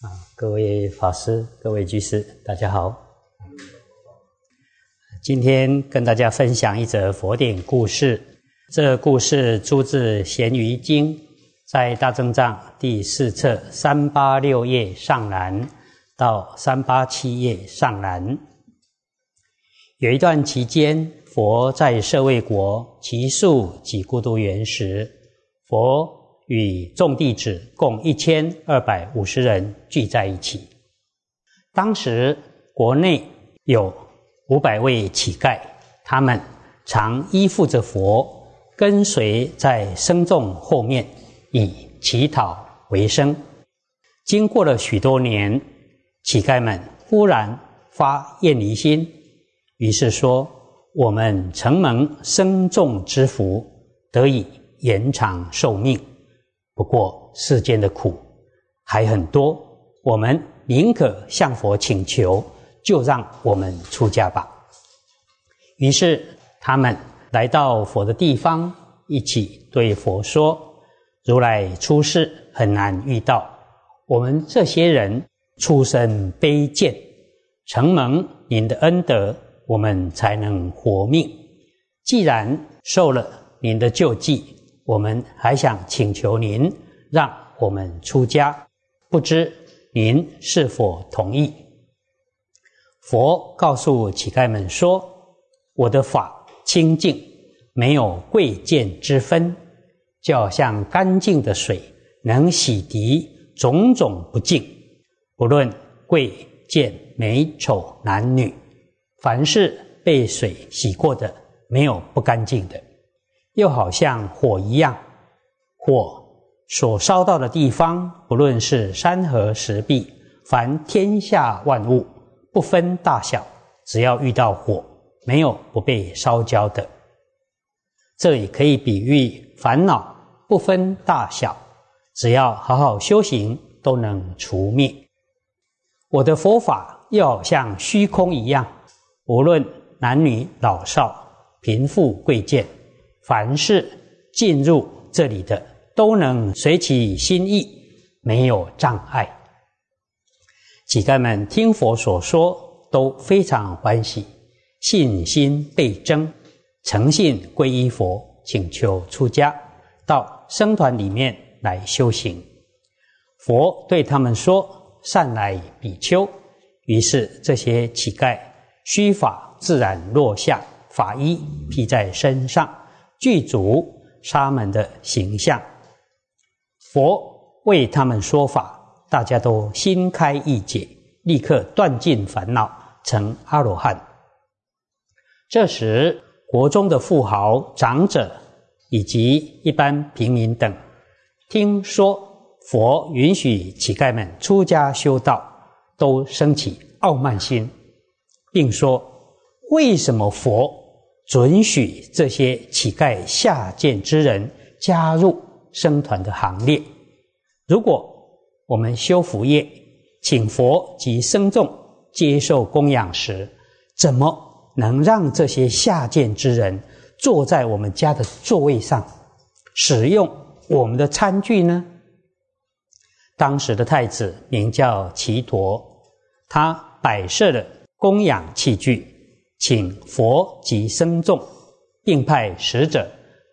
啊，各位法师、各位居士，大家好。今天跟大家分享一则佛典故事。这故事出自《咸鱼经》，在《大正藏》第四册三八六页上栏到三八七页上栏。有一段期间，佛在舍卫国祇树及孤独园时，佛。与众弟子共一千二百五十人聚在一起。当时国内有五百位乞丐，他们常依附着佛，跟随在僧众后面，以乞讨为生。经过了许多年，乞丐们忽然发厌离心，于是说：“我们承蒙僧众之福，得以延长寿命。”不过世间的苦还很多，我们宁可向佛请求，就让我们出家吧。于是他们来到佛的地方，一起对佛说：“如来出世很难遇到，我们这些人出身卑贱，承蒙您的恩德，我们才能活命。既然受了您的救济。”我们还想请求您让我们出家，不知您是否同意？佛告诉乞丐们说：“我的法清净，没有贵贱之分，就好像干净的水，能洗涤种种不净，不论贵贱、美丑、男女，凡是被水洗过的，没有不干净的。”又好像火一样，火所烧到的地方，不论是山河石壁，凡天下万物，不分大小，只要遇到火，没有不被烧焦的。这里可以比喻烦恼，不分大小，只要好好修行，都能除灭。我的佛法又好像虚空一样，无论男女老少，贫富贵贱。凡是进入这里的，都能随其心意，没有障碍。乞丐们听佛所说，都非常欢喜，信心倍增，诚信皈依佛，请求出家，到僧团里面来修行。佛对他们说：“善来比丘。”于是这些乞丐须发自然落下，法衣披在身上。具足沙门的形象，佛为他们说法，大家都心开意解，立刻断尽烦恼，成阿罗汉。这时，国中的富豪、长者以及一般平民等，听说佛允许乞丐们出家修道，都升起傲慢心，并说：为什么佛？准许这些乞丐下贱之人加入僧团的行列。如果我们修福业，请佛及僧众接受供养时，怎么能让这些下贱之人坐在我们家的座位上，使用我们的餐具呢？当时的太子名叫齐陀，他摆设了供养器具。请佛及僧众，并派使者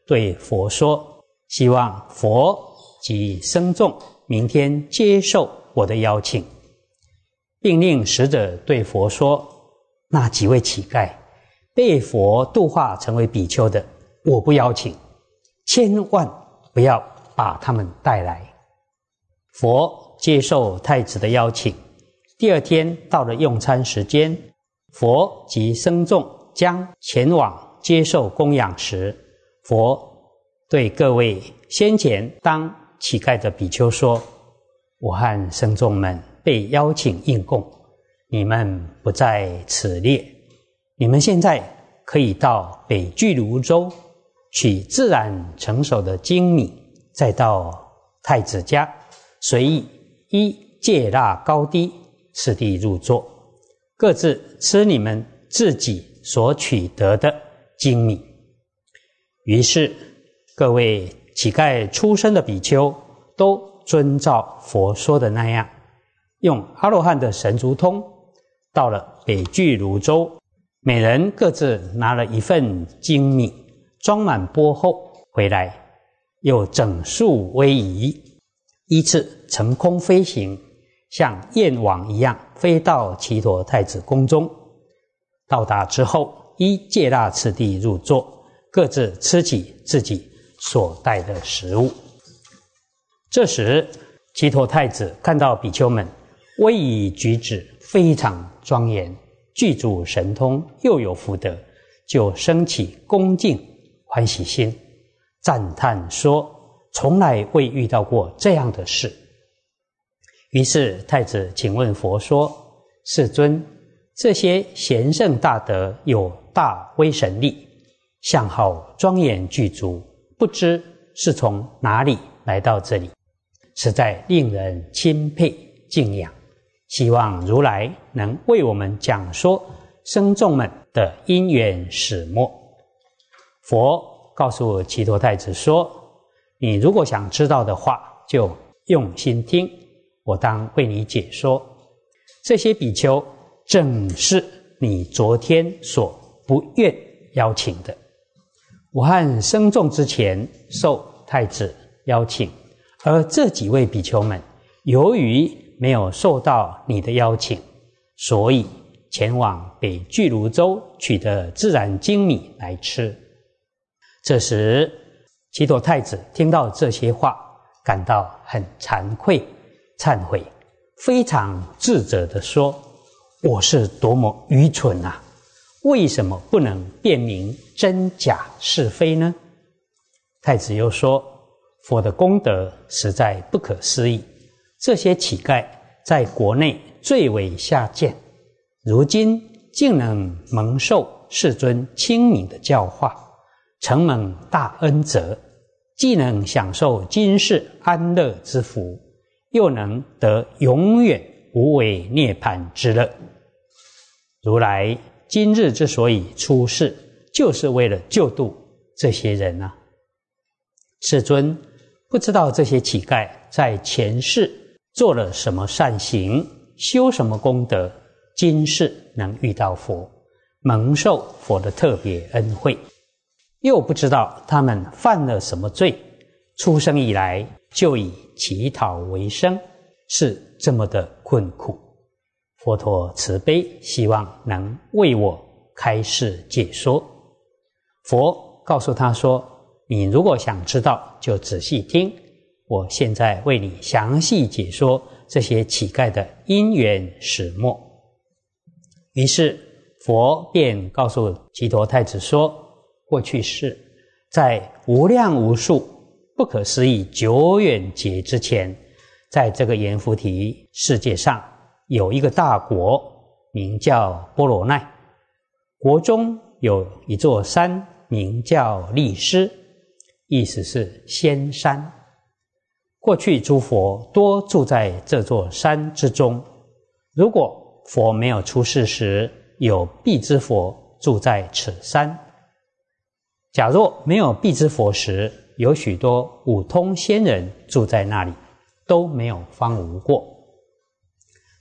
对佛说：“希望佛及僧众明天接受我的邀请，并令使者对佛说：那几位乞丐被佛度化成为比丘的，我不邀请，千万不要把他们带来。”佛接受太子的邀请，第二天到了用餐时间。佛及僧众将前往接受供养时，佛对各位先前当乞丐的比丘说：“我和僧众们被邀请应供，你们不在此列。你们现在可以到北俱泸州取自然成熟的精米，再到太子家随意依戒腊高低次第入座。”各自吃你们自己所取得的精米。于是，各位乞丐出身的比丘都遵照佛说的那样，用阿罗汉的神足通，到了北俱泸州，每人各自拿了一份精米，装满钵后回来，又整数威仪，依次乘空飞行，像燕王一样飞到齐陀太子宫中。到达之后，依戒腊次第入座，各自吃起自己所带的食物。这时，齐陀太子看到比丘们。威仪举止非常庄严，具足神通，又有福德，就升起恭敬欢喜心，赞叹说：“从来未遇到过这样的事。”于是太子请问佛说：“世尊，这些贤圣大德有大威神力，相好庄严具足，不知是从哪里来到这里，实在令人钦佩敬仰。”希望如来能为我们讲说僧众们的因缘始末。佛告诉齐陀太子说：“你如果想知道的话，就用心听，我当为你解说。这些比丘正是你昨天所不愿邀请的。我和生众之前受太子邀请，而这几位比丘们由于……”没有受到你的邀请，所以前往北俱泸州取得自然精米来吃。这时，齐陀太子听到这些话，感到很惭愧、忏悔，非常自责地说：“我是多么愚蠢啊！为什么不能辨明真假是非呢？”太子又说：“佛的功德实在不可思议。”这些乞丐在国内最为下贱，如今竟能蒙受世尊亲明的教化，承蒙大恩泽，既能享受今世安乐之福，又能得永远无为涅槃之乐。如来今日之所以出世，就是为了救度这些人啊！世尊不知道这些乞丐在前世。做了什么善行，修什么功德，今世能遇到佛，蒙受佛的特别恩惠，又不知道他们犯了什么罪，出生以来就以乞讨为生，是这么的困苦。佛陀慈悲，希望能为我开示解说。佛告诉他说：“你如果想知道，就仔细听。”我现在为你详细解说这些乞丐的因缘始末。于是佛便告诉吉陀太子说：“过去世，在无量无数不可思议久远劫之前，在这个阎浮提世界上有一个大国，名叫波罗奈。国中有一座山，名叫利施，意思是仙山。”过去诸佛多住在这座山之中。如果佛没有出世时，有必之佛住在此山；假若没有必之佛时，有许多五通仙人住在那里，都没有荒芜过。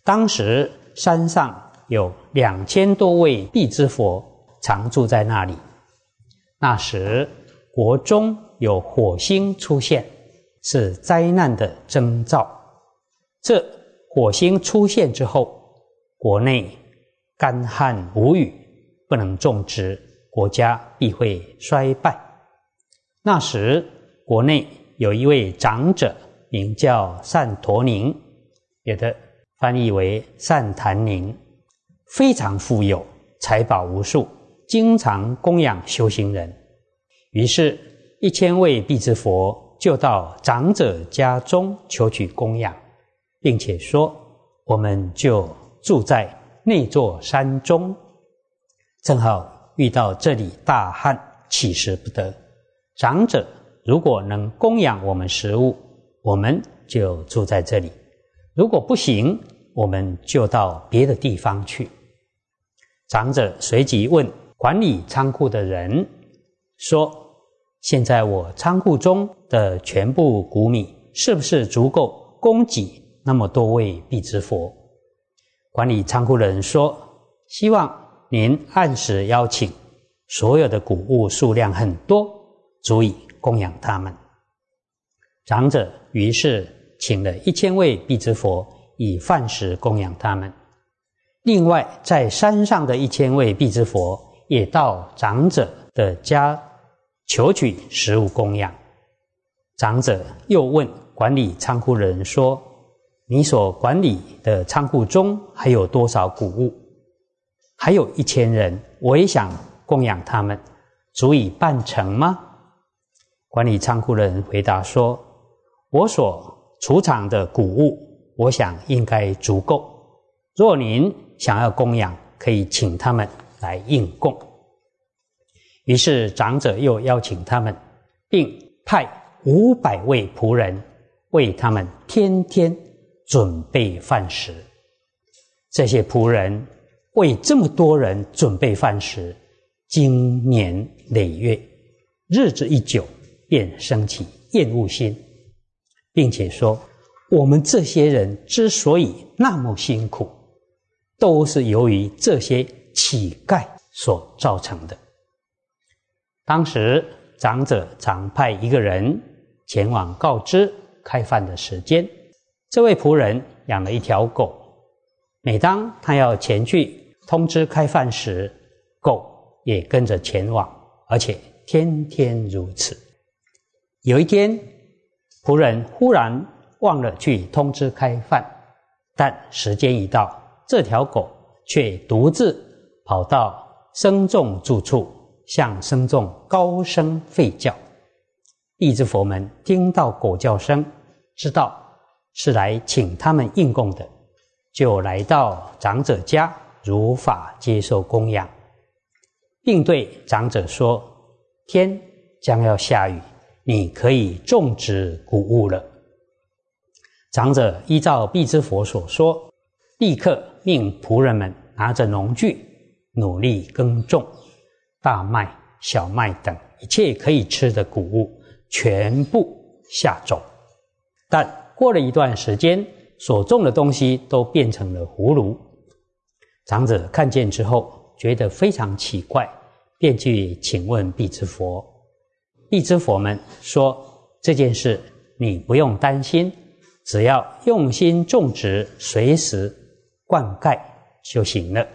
当时山上有两千多位必之佛常住在那里。那时国中有火星出现。是灾难的征兆。这火星出现之后，国内干旱无雨，不能种植，国家必会衰败。那时，国内有一位长者，名叫善陀宁，有的翻译为善檀宁，非常富有，财宝无数，经常供养修行人。于是，一千位必之佛。就到长者家中求取供养，并且说：“我们就住在那座山中，正好遇到这里大旱，乞食不得。长者如果能供养我们食物，我们就住在这里；如果不行，我们就到别的地方去。”长者随即问管理仓库的人说。现在我仓库中的全部谷米是不是足够供给那么多位必之佛。管理仓库的人说：“希望您按时邀请，所有的谷物数量很多，足以供养他们。”长者于是请了一千位必之佛，以饭食供养他们。另外，在山上的一千位必之佛也到长者的家求取食物供养。长者又问管理仓库人说：“你所管理的仓库中还有多少谷物？还有一千人，我也想供养他们，足以办成吗？”管理仓库的人回答说：“我所储藏的谷物，我想应该足够。若您……”想要供养，可以请他们来应供。于是长者又邀请他们，并派五百位仆人为他们天天准备饭食。这些仆人为这么多人准备饭食，经年累月，日子一久，便生起厌恶心，并且说：我们这些人之所以那么辛苦。都是由于这些乞丐所造成的。当时长者常派一个人前往告知开饭的时间。这位仆人养了一条狗，每当他要前去通知开饭时，狗也跟着前往，而且天天如此。有一天，仆人忽然忘了去通知开饭，但时间一到。这条狗却独自跑到僧众住处，向僧众高声吠叫。地之佛门听到狗叫声，知道是来请他们应供的，就来到长者家如法接受供养，并对长者说：“天将要下雨，你可以种植谷物了。”长者依照必之佛所说。立刻命仆人们拿着农具，努力耕种大麦、小麦等一切可以吃的谷物，全部下种。但过了一段时间，所种的东西都变成了葫芦。长者看见之后，觉得非常奇怪，便去请问必之佛。必之佛们说：“这件事你不用担心，只要用心种植，随时。”灌溉就行了。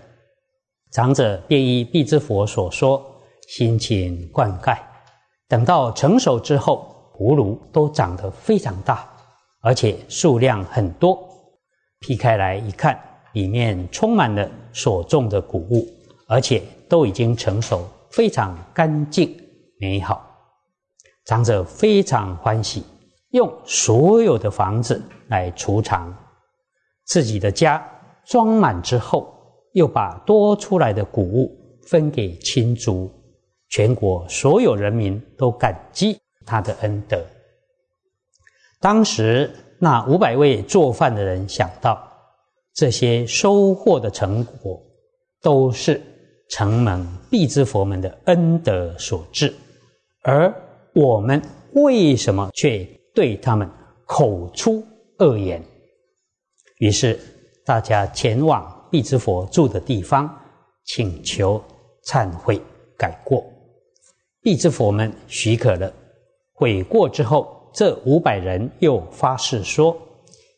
长者便依必之佛所说，辛勤灌溉。等到成熟之后，葫芦都长得非常大，而且数量很多。劈开来一看，里面充满了所种的谷物，而且都已经成熟，非常干净美好。长者非常欢喜，用所有的房子来储藏自己的家。装满之后，又把多出来的谷物分给亲族，全国所有人民都感激他的恩德。当时那五百位做饭的人想到，这些收获的成果都是承蒙必知佛门的恩德所致，而我们为什么却对他们口出恶言？于是。大家前往必之佛住的地方，请求忏悔改过。必之佛们许可了。悔过之后，这五百人又发誓说：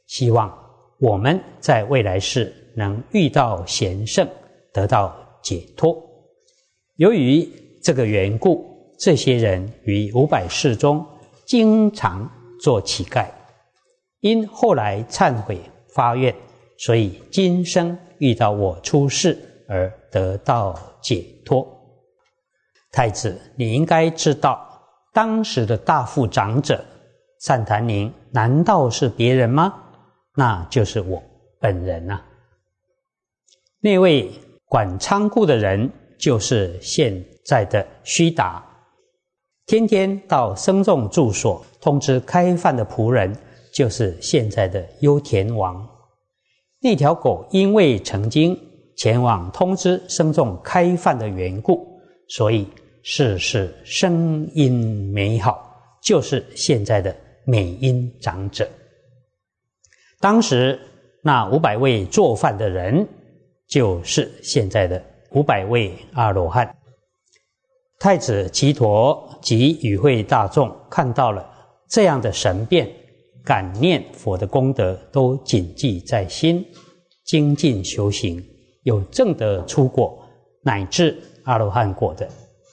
希望我们在未来世能遇到贤圣，得到解脱。由于这个缘故，这些人于五百世中经常做乞丐，因后来忏悔发愿。所以今生遇到我出世而得到解脱，太子，你应该知道，当时的大富长者善檀宁难道是别人吗？那就是我本人呐。那位管仓库的人就是现在的须达，天天到僧众住所通知开饭的仆人就是现在的优田王。那条狗因为曾经前往通知僧众开饭的缘故，所以事事声音美好，就是现在的美音长者。当时那五百位做饭的人，就是现在的五百位阿罗汉。太子齐陀及与会大众看到了这样的神变，感念佛的功德都谨记在心，精进修行，有正德出果，乃至阿罗汉果的，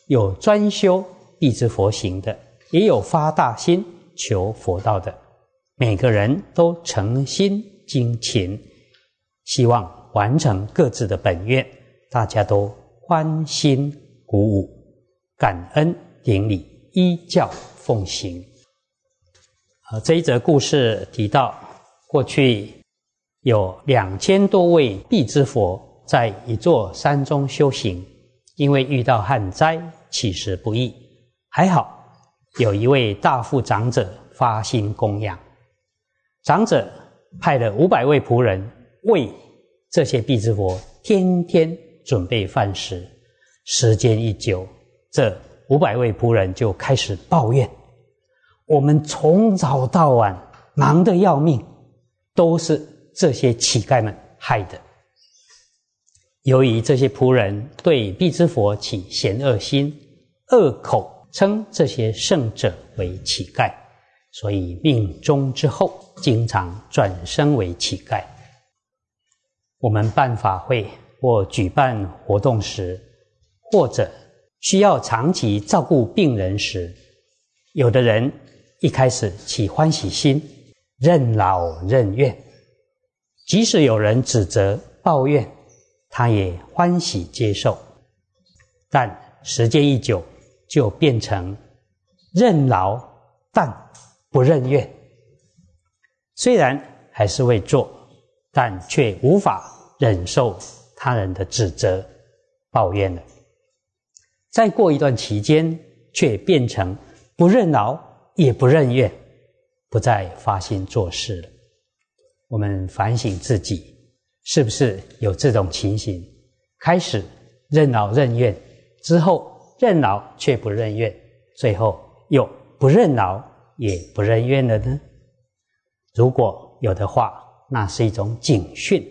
有专修地之佛行的，也有发大心求佛道的，每个人都诚心精勤，希望完成各自的本愿，大家都欢欣鼓舞。感恩顶礼，依教奉行。啊，这一则故事提到，过去有两千多位地之佛在一座山中修行，因为遇到旱灾，起食不易，还好有一位大富长者发心供养，长者派了五百位仆人为这些地之佛天天准备饭食，时间一久。这五百位仆人就开始抱怨：我们从早到晚忙得要命，都是这些乞丐们害的。由于这些仆人对必之佛起嫌恶心，恶口称这些圣者为乞丐，所以命中之后经常转生为乞丐。我们办法会或举办活动时，或者。需要长期照顾病人时，有的人一开始起欢喜心，任劳任怨；即使有人指责抱怨，他也欢喜接受。但时间一久，就变成任劳但不任怨。虽然还是会做，但却无法忍受他人的指责、抱怨了。再过一段期间，却变成不认劳也不认怨，不再发心做事了。我们反省自己，是不是有这种情形？开始认劳认怨，之后认劳却不认怨，最后又不认劳也不认怨了呢？如果有的话，那是一种警训，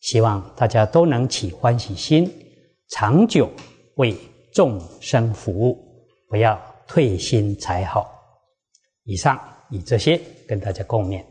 希望大家都能起欢喜心，长久为。众生服务，不要退心才好。以上以这些跟大家共勉。